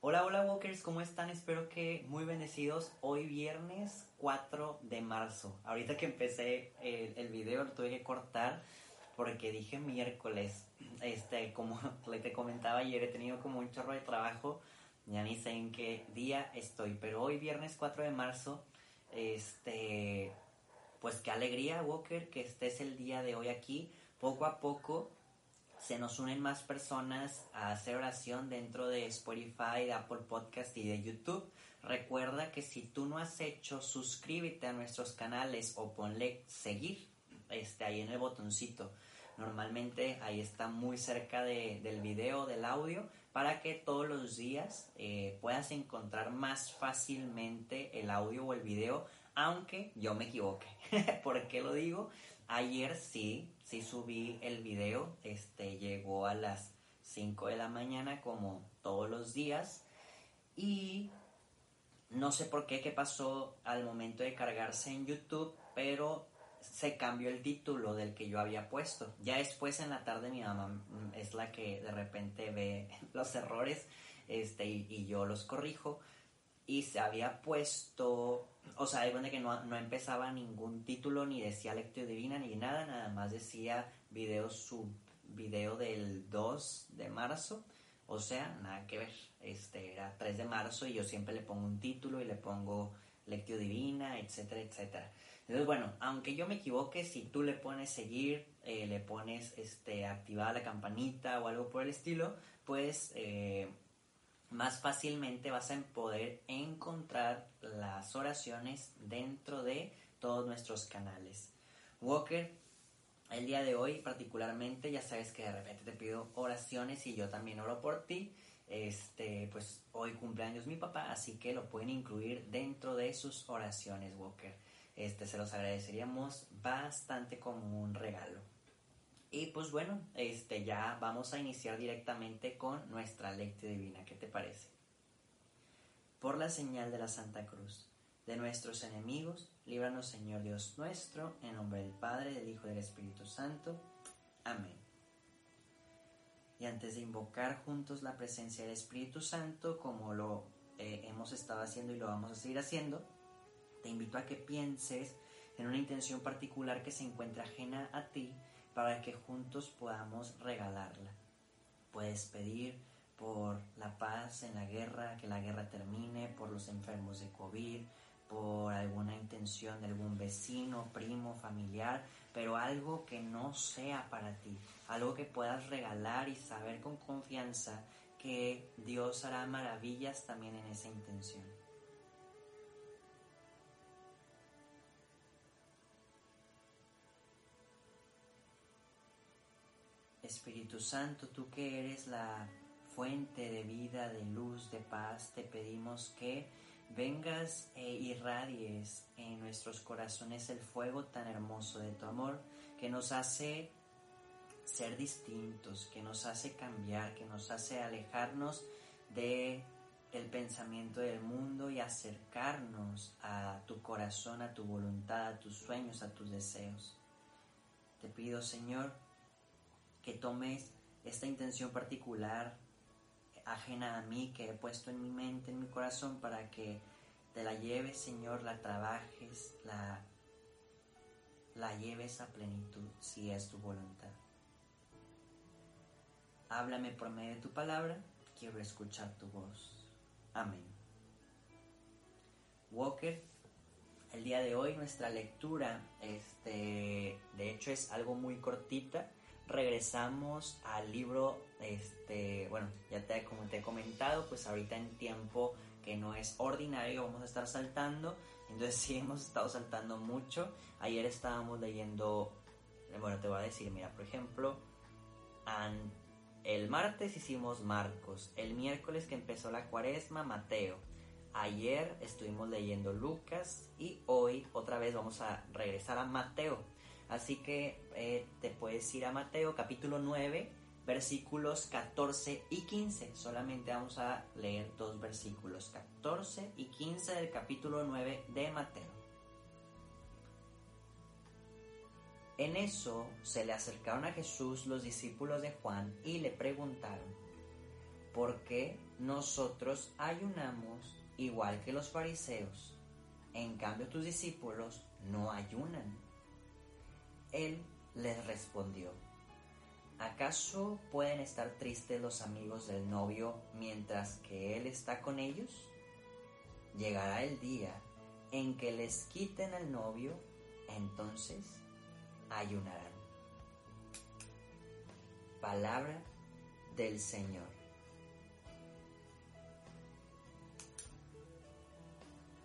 Hola, hola Walkers, ¿cómo están? Espero que muy bendecidos. Hoy viernes 4 de marzo. Ahorita que empecé el, el video lo tuve que cortar porque dije miércoles. Este, como le te comentaba ayer, he tenido como un chorro de trabajo. Ya ni sé en qué día estoy. Pero hoy viernes 4 de marzo, este, pues qué alegría Walker que estés el día de hoy aquí. Poco a poco se nos unen más personas a hacer oración dentro de Spotify, de Apple Podcast y de YouTube. Recuerda que si tú no has hecho, suscríbete a nuestros canales o ponle seguir este, ahí en el botoncito. Normalmente ahí está muy cerca de, del video, del audio, para que todos los días eh, puedas encontrar más fácilmente el audio o el video, aunque yo me equivoque. ¿Por qué lo digo? Ayer sí, sí subí el video, este llegó a las 5 de la mañana como todos los días y no sé por qué, qué pasó al momento de cargarse en YouTube, pero se cambió el título del que yo había puesto. Ya después en la tarde mi mamá es la que de repente ve los errores este, y, y yo los corrijo y se había puesto o sea, hay cuenta que no, no, empezaba ningún título, ni decía lectura divina, ni nada, nada más decía video sub video del 2 de marzo, o sea, nada que ver, este era 3 de marzo y yo siempre le pongo un título y le pongo lectura divina, etcétera, etcétera. Entonces, bueno, aunque yo me equivoque, si tú le pones seguir, eh, le pones este, activar la campanita o algo por el estilo, pues... Eh, más fácilmente vas a poder encontrar las oraciones dentro de todos nuestros canales. Walker, el día de hoy particularmente, ya sabes que de repente te pido oraciones y yo también oro por ti. Este, pues hoy cumpleaños mi papá, así que lo pueden incluir dentro de sus oraciones, Walker. Este, se los agradeceríamos bastante como un regalo. Y pues bueno, este ya vamos a iniciar directamente con nuestra lectura divina. ¿Qué te parece? Por la señal de la Santa Cruz, de nuestros enemigos, líbranos Señor Dios nuestro, en nombre del Padre, del Hijo y del Espíritu Santo. Amén. Y antes de invocar juntos la presencia del Espíritu Santo, como lo eh, hemos estado haciendo y lo vamos a seguir haciendo, te invito a que pienses en una intención particular que se encuentra ajena a ti para que juntos podamos regalarla. Puedes pedir por la paz en la guerra, que la guerra termine, por los enfermos de COVID, por alguna intención de algún vecino, primo, familiar, pero algo que no sea para ti, algo que puedas regalar y saber con confianza que Dios hará maravillas también en esa intención. Espíritu Santo, tú que eres la fuente de vida, de luz, de paz, te pedimos que vengas e irradies en nuestros corazones el fuego tan hermoso de tu amor que nos hace ser distintos, que nos hace cambiar, que nos hace alejarnos de el pensamiento del mundo y acercarnos a tu corazón, a tu voluntad, a tus sueños, a tus deseos. Te pido, Señor, que tomes esta intención particular ajena a mí que he puesto en mi mente, en mi corazón, para que te la lleves, Señor, la trabajes, la, la lleves a plenitud, si es tu voluntad. Háblame por medio de tu palabra, quiero escuchar tu voz. Amén. Walker, el día de hoy nuestra lectura, este, de hecho es algo muy cortita, regresamos al libro, este, bueno, ya te, como te he comentado, pues ahorita en tiempo que no es ordinario vamos a estar saltando, entonces sí hemos estado saltando mucho. Ayer estábamos leyendo, bueno, te voy a decir, mira, por ejemplo, el martes hicimos Marcos, el miércoles que empezó la cuaresma, Mateo. Ayer estuvimos leyendo Lucas y hoy otra vez vamos a regresar a Mateo. Así que eh, te puedes ir a Mateo capítulo 9, versículos 14 y 15. Solamente vamos a leer dos versículos, 14 y 15 del capítulo 9 de Mateo. En eso se le acercaron a Jesús los discípulos de Juan y le preguntaron, ¿por qué nosotros ayunamos igual que los fariseos? En cambio tus discípulos no ayunan. Él les respondió, ¿acaso pueden estar tristes los amigos del novio mientras que él está con ellos? Llegará el día en que les quiten al novio, entonces ayunarán. Palabra del Señor.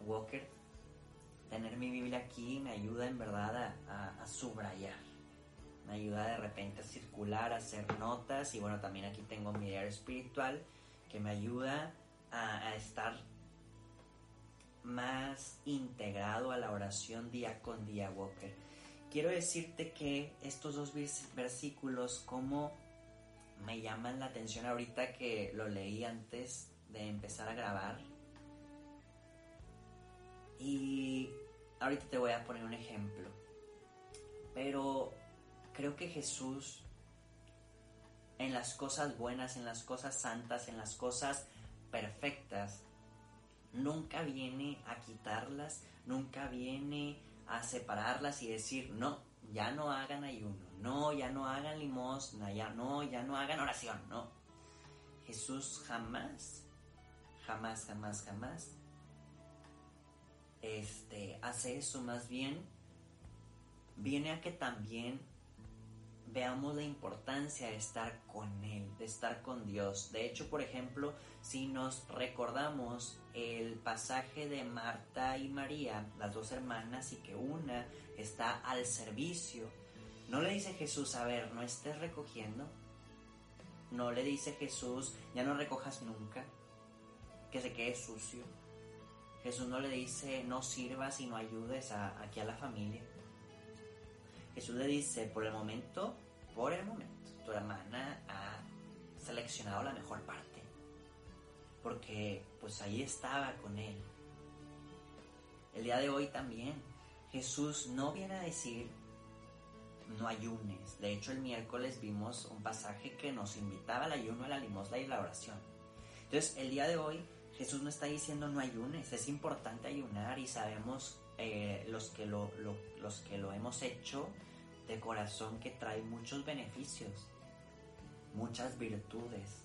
Walker, tener mi Biblia aquí me ayuda en verdad a, a, subrayar. Me ayuda de repente a circular, a hacer notas y bueno, también aquí tengo mi diario espiritual que me ayuda a, a estar más integrado a la oración día con día, Walker quiero decirte que estos dos versículos, como me llaman la atención ahorita que lo leí antes de empezar a grabar. Y ahorita te voy a poner un ejemplo. Pero creo que Jesús, en las cosas buenas, en las cosas santas, en las cosas perfectas, nunca viene a quitarlas, nunca viene a separarlas y decir, no, ya no hagan ayuno, no, ya no hagan limosna, ya no, ya no hagan oración, no. Jesús jamás, jamás, jamás, jamás este, hace eso, más bien viene a que también veamos la importancia de estar con Él, de estar con Dios. De hecho, por ejemplo, si nos recordamos el pasaje de Marta y María, las dos hermanas, y que una está al servicio, no le dice Jesús, a ver, no estés recogiendo. No le dice Jesús, ya no recojas nunca, que se quede sucio. Jesús no le dice, no sirvas y no ayudes a, aquí a la familia. Jesús le dice, por el momento, por el momento, tu hermana ha seleccionado la mejor parte. Porque pues ahí estaba con él. El día de hoy también Jesús no viene a decir no ayunes. De hecho el miércoles vimos un pasaje que nos invitaba al ayuno, a la limosna y la oración. Entonces el día de hoy Jesús no está diciendo no ayunes. Es importante ayunar y sabemos eh, los, que lo, los que lo hemos hecho de corazón que trae muchos beneficios, muchas virtudes.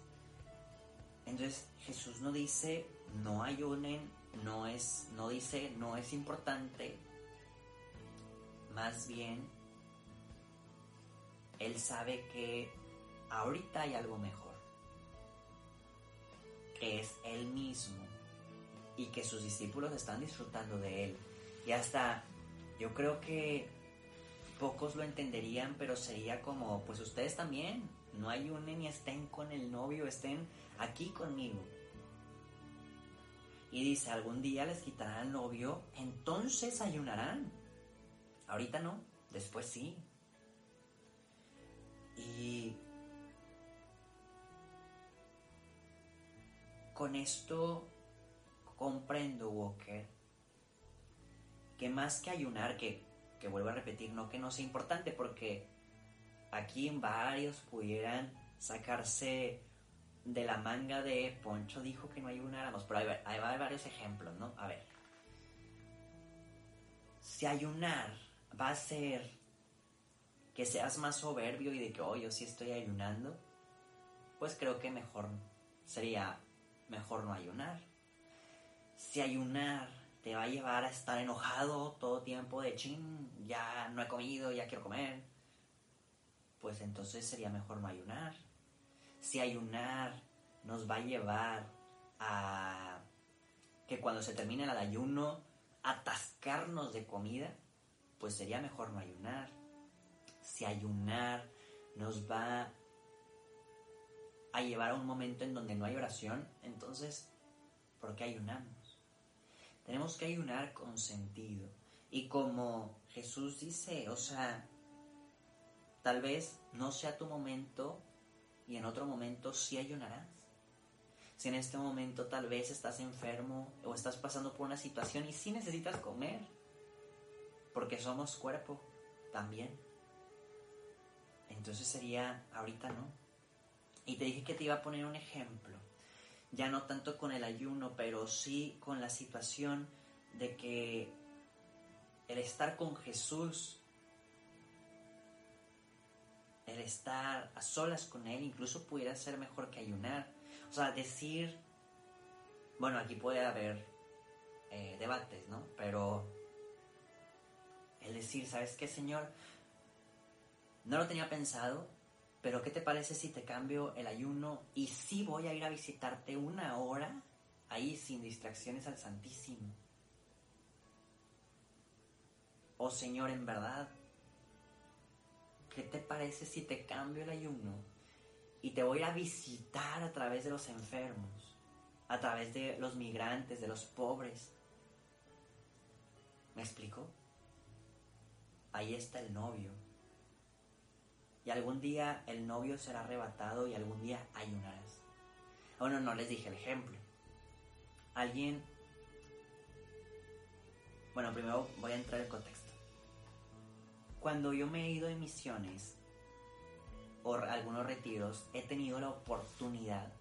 Entonces Jesús no dice no ayunen, no es, no dice no es importante, más bien él sabe que ahorita hay algo mejor, es él mismo y que sus discípulos están disfrutando de él. Y hasta yo creo que pocos lo entenderían, pero sería como, pues ustedes también, no ayunen y estén con el novio, estén aquí conmigo. Y dice, algún día les quitarán al novio, entonces ayunarán. Ahorita no, después sí. Con esto comprendo, Walker, que más que ayunar, que que vuelvo a repetir, no que no sea importante, porque aquí varios pudieran sacarse de la manga de Poncho dijo que no ayunáramos, pero hay, hay, hay varios ejemplos, ¿no? A ver, si ayunar va a ser que seas más soberbio y de que, oh, yo sí estoy ayunando, pues creo que mejor sería mejor no ayunar. Si ayunar te va a llevar a estar enojado todo tiempo de chin, ya no he comido, ya quiero comer, pues entonces sería mejor no ayunar. Si ayunar nos va a llevar a que cuando se termine el ayuno atascarnos de comida, pues sería mejor no ayunar. Si ayunar nos va a llevar a un momento en donde no hay oración, entonces, ¿por qué ayunamos? Tenemos que ayunar con sentido. Y como Jesús dice, o sea, tal vez no sea tu momento y en otro momento sí ayunarás. Si en este momento tal vez estás enfermo o estás pasando por una situación y sí necesitas comer, porque somos cuerpo también. Entonces sería, ahorita no. Y te dije que te iba a poner un ejemplo, ya no tanto con el ayuno, pero sí con la situación de que el estar con Jesús, el estar a solas con Él, incluso pudiera ser mejor que ayunar. O sea, decir, bueno, aquí puede haber eh, debates, ¿no? Pero el decir, ¿sabes qué, Señor? No lo tenía pensado, pero ¿qué te parece si te cambio el ayuno y sí voy a ir a visitarte una hora ahí sin distracciones al Santísimo? Oh Señor, en verdad, ¿qué te parece si te cambio el ayuno y te voy a visitar a través de los enfermos, a través de los migrantes, de los pobres? ¿Me explico? Ahí está el novio. Y algún día el novio será arrebatado y algún día ayunarás. Bueno, no les dije el ejemplo. Alguien... Bueno, primero voy a entrar en contexto. Cuando yo me he ido de misiones o algunos retiros, he tenido la oportunidad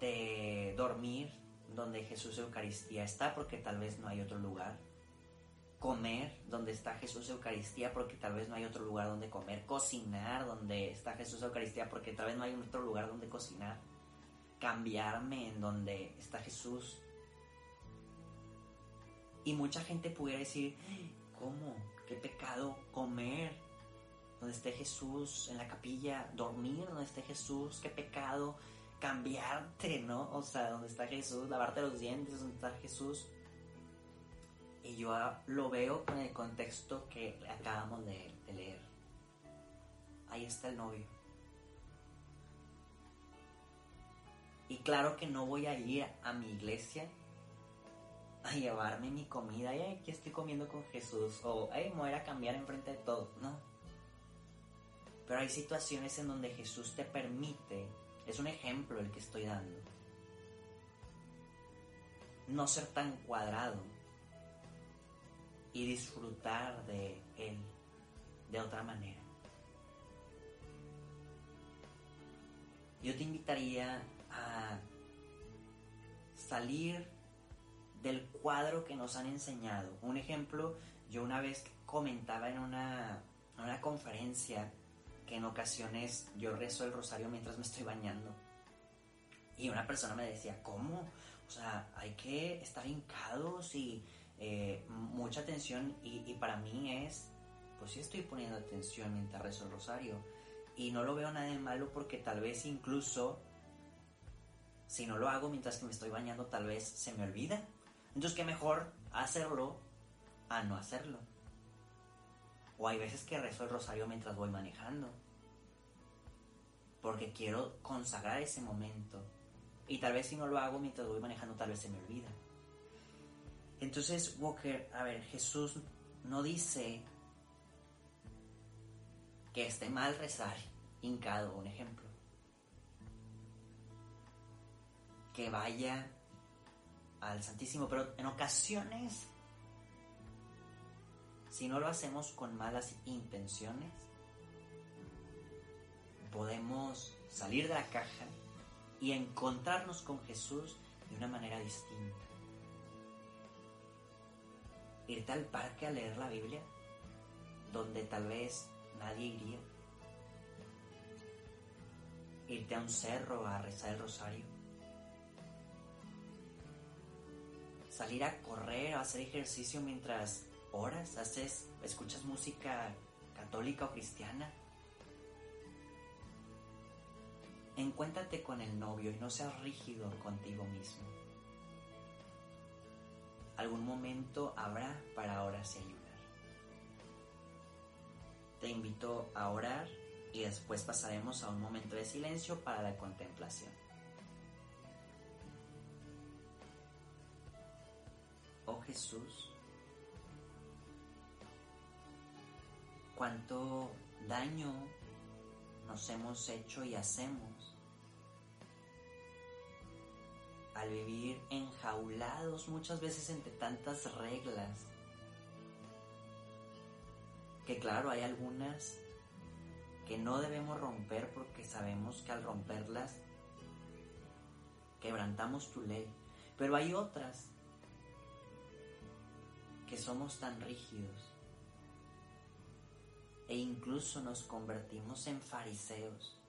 de dormir donde Jesús Eucaristía está, porque tal vez no hay otro lugar. Comer donde está Jesús Eucaristía, porque tal vez no hay otro lugar donde comer. Cocinar donde está Jesús Eucaristía, porque tal vez no hay otro lugar donde cocinar. Cambiarme en donde está Jesús. Y mucha gente pudiera decir, ¿cómo? ¿Qué pecado comer donde esté Jesús en la capilla? Dormir donde esté Jesús, qué pecado cambiarte, ¿no? O sea, donde está Jesús, lavarte los dientes, donde está Jesús. Y yo lo veo con el contexto que acabamos de, de leer. Ahí está el novio. Y claro que no voy a ir a mi iglesia a llevarme mi comida y aquí estoy comiendo con Jesús o ay, me voy a cambiar enfrente de todo. No. Pero hay situaciones en donde Jesús te permite, es un ejemplo el que estoy dando, no ser tan cuadrado y disfrutar de Él de otra manera. Yo te invitaría a salir del cuadro que nos han enseñado. Un ejemplo, yo una vez comentaba en una, en una conferencia que en ocasiones yo rezo el rosario mientras me estoy bañando. Y una persona me decía, ¿cómo? O sea, hay que estar hincados y eh, mucha atención. Y, para mí es, pues sí estoy poniendo atención mientras rezo el rosario. Y no lo veo nada de malo porque tal vez incluso, si no lo hago mientras que me estoy bañando, tal vez se me olvida. Entonces, qué mejor hacerlo a no hacerlo. O hay veces que rezo el rosario mientras voy manejando. Porque quiero consagrar ese momento. Y tal vez si no lo hago mientras voy manejando, tal vez se me olvida. Entonces, Walker, a ver, Jesús no dice que esté mal rezar hincado, un ejemplo. Que vaya al Santísimo, pero en ocasiones, si no lo hacemos con malas intenciones, podemos salir de la caja y encontrarnos con Jesús de una manera distinta. Irte al parque a leer la Biblia, donde tal vez nadie iría. Irte a un cerro a rezar el rosario. Salir a correr, a hacer ejercicio mientras oras, haces, escuchas música católica o cristiana. Encuéntrate con el novio y no seas rígido contigo mismo. Algún momento habrá para orar y ayunar. Te invito a orar y después pasaremos a un momento de silencio para la contemplación. Oh Jesús, cuánto daño nos hemos hecho y hacemos al vivir enjaulados muchas veces entre tantas reglas, que claro, hay algunas que no debemos romper porque sabemos que al romperlas quebrantamos tu ley, pero hay otras que somos tan rígidos e incluso nos convertimos en fariseos.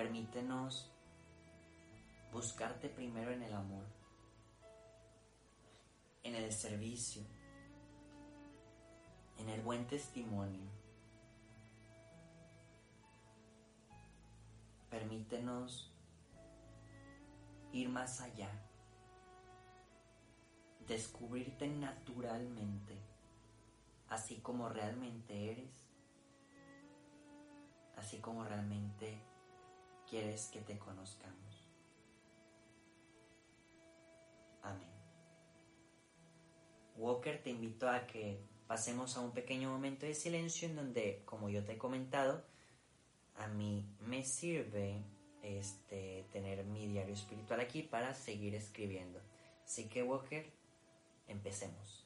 Permítenos buscarte primero en el amor, en el servicio, en el buen testimonio. Permítenos ir más allá, descubrirte naturalmente, así como realmente eres, así como realmente quieres que te conozcamos. Amén. Walker te invito a que pasemos a un pequeño momento de silencio en donde, como yo te he comentado, a mí me sirve este, tener mi diario espiritual aquí para seguir escribiendo. Así que Walker, empecemos.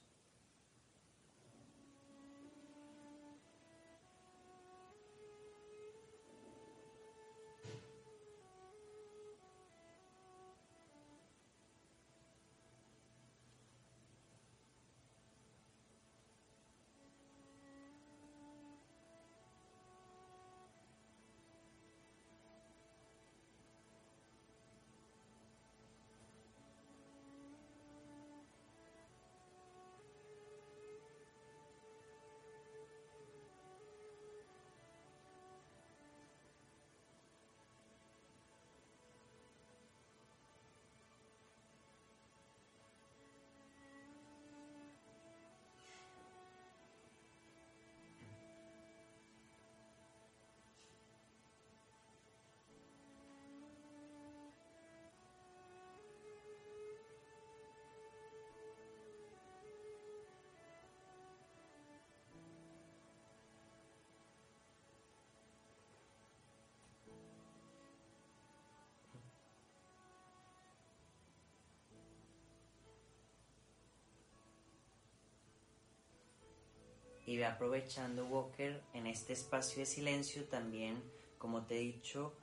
Y ve aprovechando Walker en este espacio de silencio también, como te he dicho,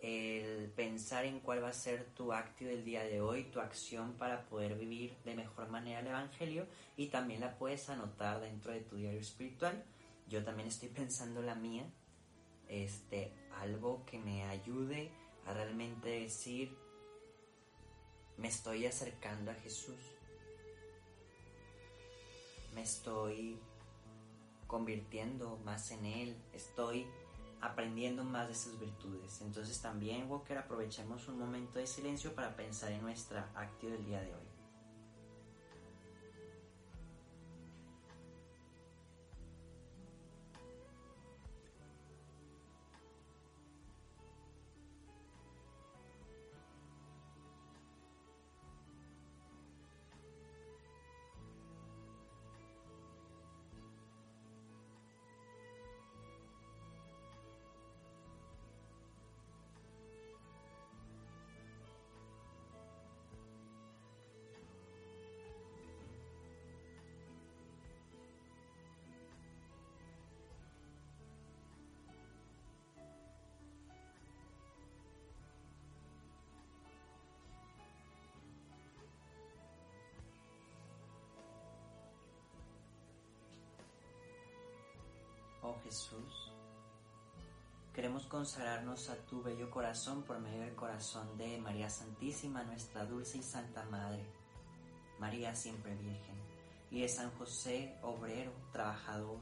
el pensar en cuál va a ser tu acto del día de hoy, tu acción para poder vivir de mejor manera el Evangelio y también la puedes anotar dentro de tu diario espiritual. Yo también estoy pensando la mía, este, algo que me ayude a realmente decir, me estoy acercando a Jesús, me estoy convirtiendo más en Él, estoy aprendiendo más de sus virtudes. Entonces también, Walker, aprovechemos un momento de silencio para pensar en nuestra actividad del día de hoy. Oh Jesús, queremos consagrarnos a tu bello corazón por medio del corazón de María Santísima, nuestra dulce y santa Madre, María siempre Virgen, y de San José, obrero, trabajador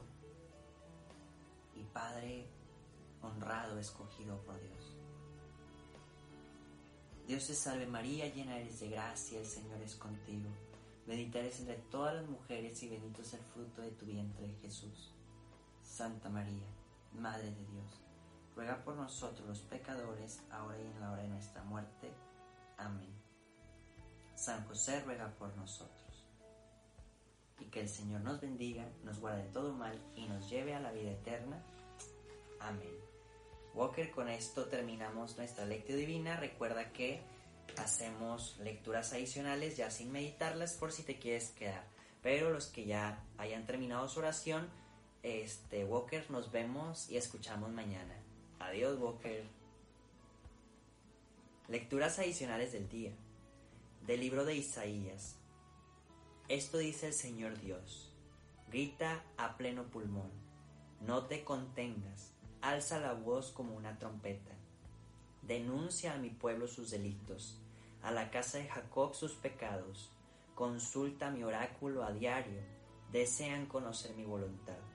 y Padre honrado, escogido por Dios. Dios te salve María, llena eres de gracia, el Señor es contigo. Bendita eres entre todas las mujeres y bendito es el fruto de tu vientre, Jesús. Santa María, Madre de Dios, ruega por nosotros los pecadores, ahora y en la hora de nuestra muerte. Amén. San José ruega por nosotros. Y que el Señor nos bendiga, nos guarde de todo mal y nos lleve a la vida eterna. Amén. Walker, con esto terminamos nuestra lectura divina. Recuerda que hacemos lecturas adicionales ya sin meditarlas por si te quieres quedar. Pero los que ya hayan terminado su oración, este Walker, nos vemos y escuchamos mañana. Adiós, Walker. Lecturas adicionales del día. Del libro de Isaías. Esto dice el Señor Dios. Grita a pleno pulmón. No te contengas. Alza la voz como una trompeta. Denuncia a mi pueblo sus delitos, a la casa de Jacob sus pecados. Consulta mi oráculo a diario. Desean conocer mi voluntad.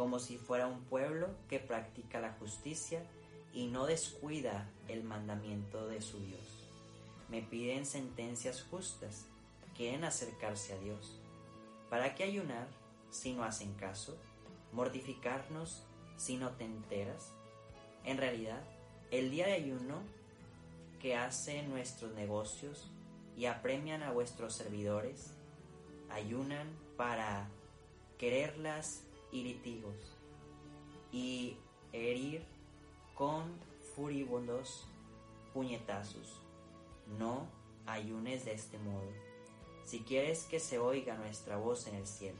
Como si fuera un pueblo que practica la justicia y no descuida el mandamiento de su Dios. Me piden sentencias justas, quieren acercarse a Dios. ¿Para qué ayunar si no hacen caso? ¿Mortificarnos si no te enteras? En realidad, el día de ayuno que hacen nuestros negocios y apremian a vuestros servidores, ayunan para quererlas y litigos y herir con furibundos puñetazos. No ayunes de este modo, si quieres que se oiga nuestra voz en el cielo.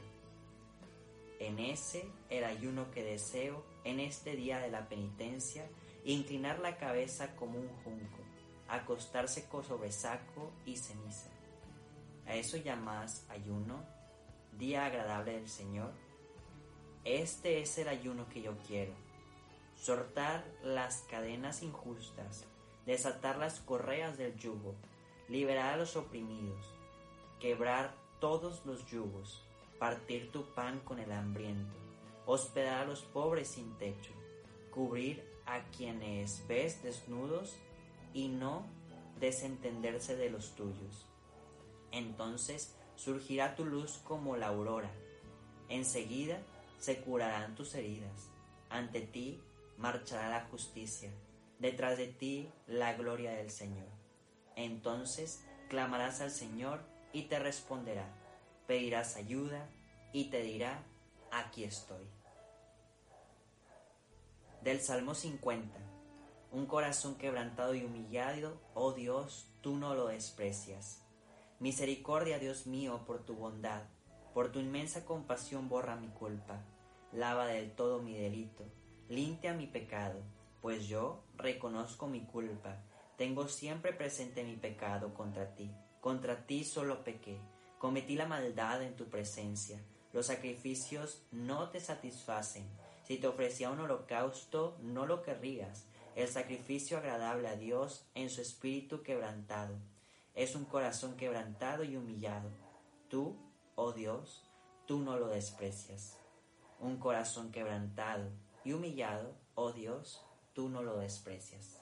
En ese el ayuno que deseo en este día de la penitencia, inclinar la cabeza como un junco, acostarse sobre saco y ceniza. ¿A eso llamas ayuno? Día agradable del Señor. Este es el ayuno que yo quiero soltar las cadenas injustas, desatar las correas del yugo, liberar a los oprimidos, quebrar todos los yugos, partir tu pan con el hambriento, hospedar a los pobres sin techo, cubrir a quienes ves desnudos y no desentenderse de los tuyos. Entonces surgirá tu luz como la aurora, enseguida se curarán tus heridas, ante ti marchará la justicia, detrás de ti la gloria del Señor. Entonces clamarás al Señor y te responderá, pedirás ayuda y te dirá, aquí estoy. Del Salmo 50. Un corazón quebrantado y humillado, oh Dios, tú no lo desprecias. Misericordia, Dios mío, por tu bondad, por tu inmensa compasión borra mi culpa, lava del todo mi delito limpia mi pecado, pues yo reconozco mi culpa, tengo siempre presente mi pecado contra ti. Contra ti solo pequé, cometí la maldad en tu presencia. Los sacrificios no te satisfacen. Si te ofrecía un holocausto, no lo querrías. El sacrificio agradable a Dios en su espíritu quebrantado. Es un corazón quebrantado y humillado. Tú, oh Dios, tú no lo desprecias. Un corazón quebrantado y humillado, oh Dios, tú no lo desprecias.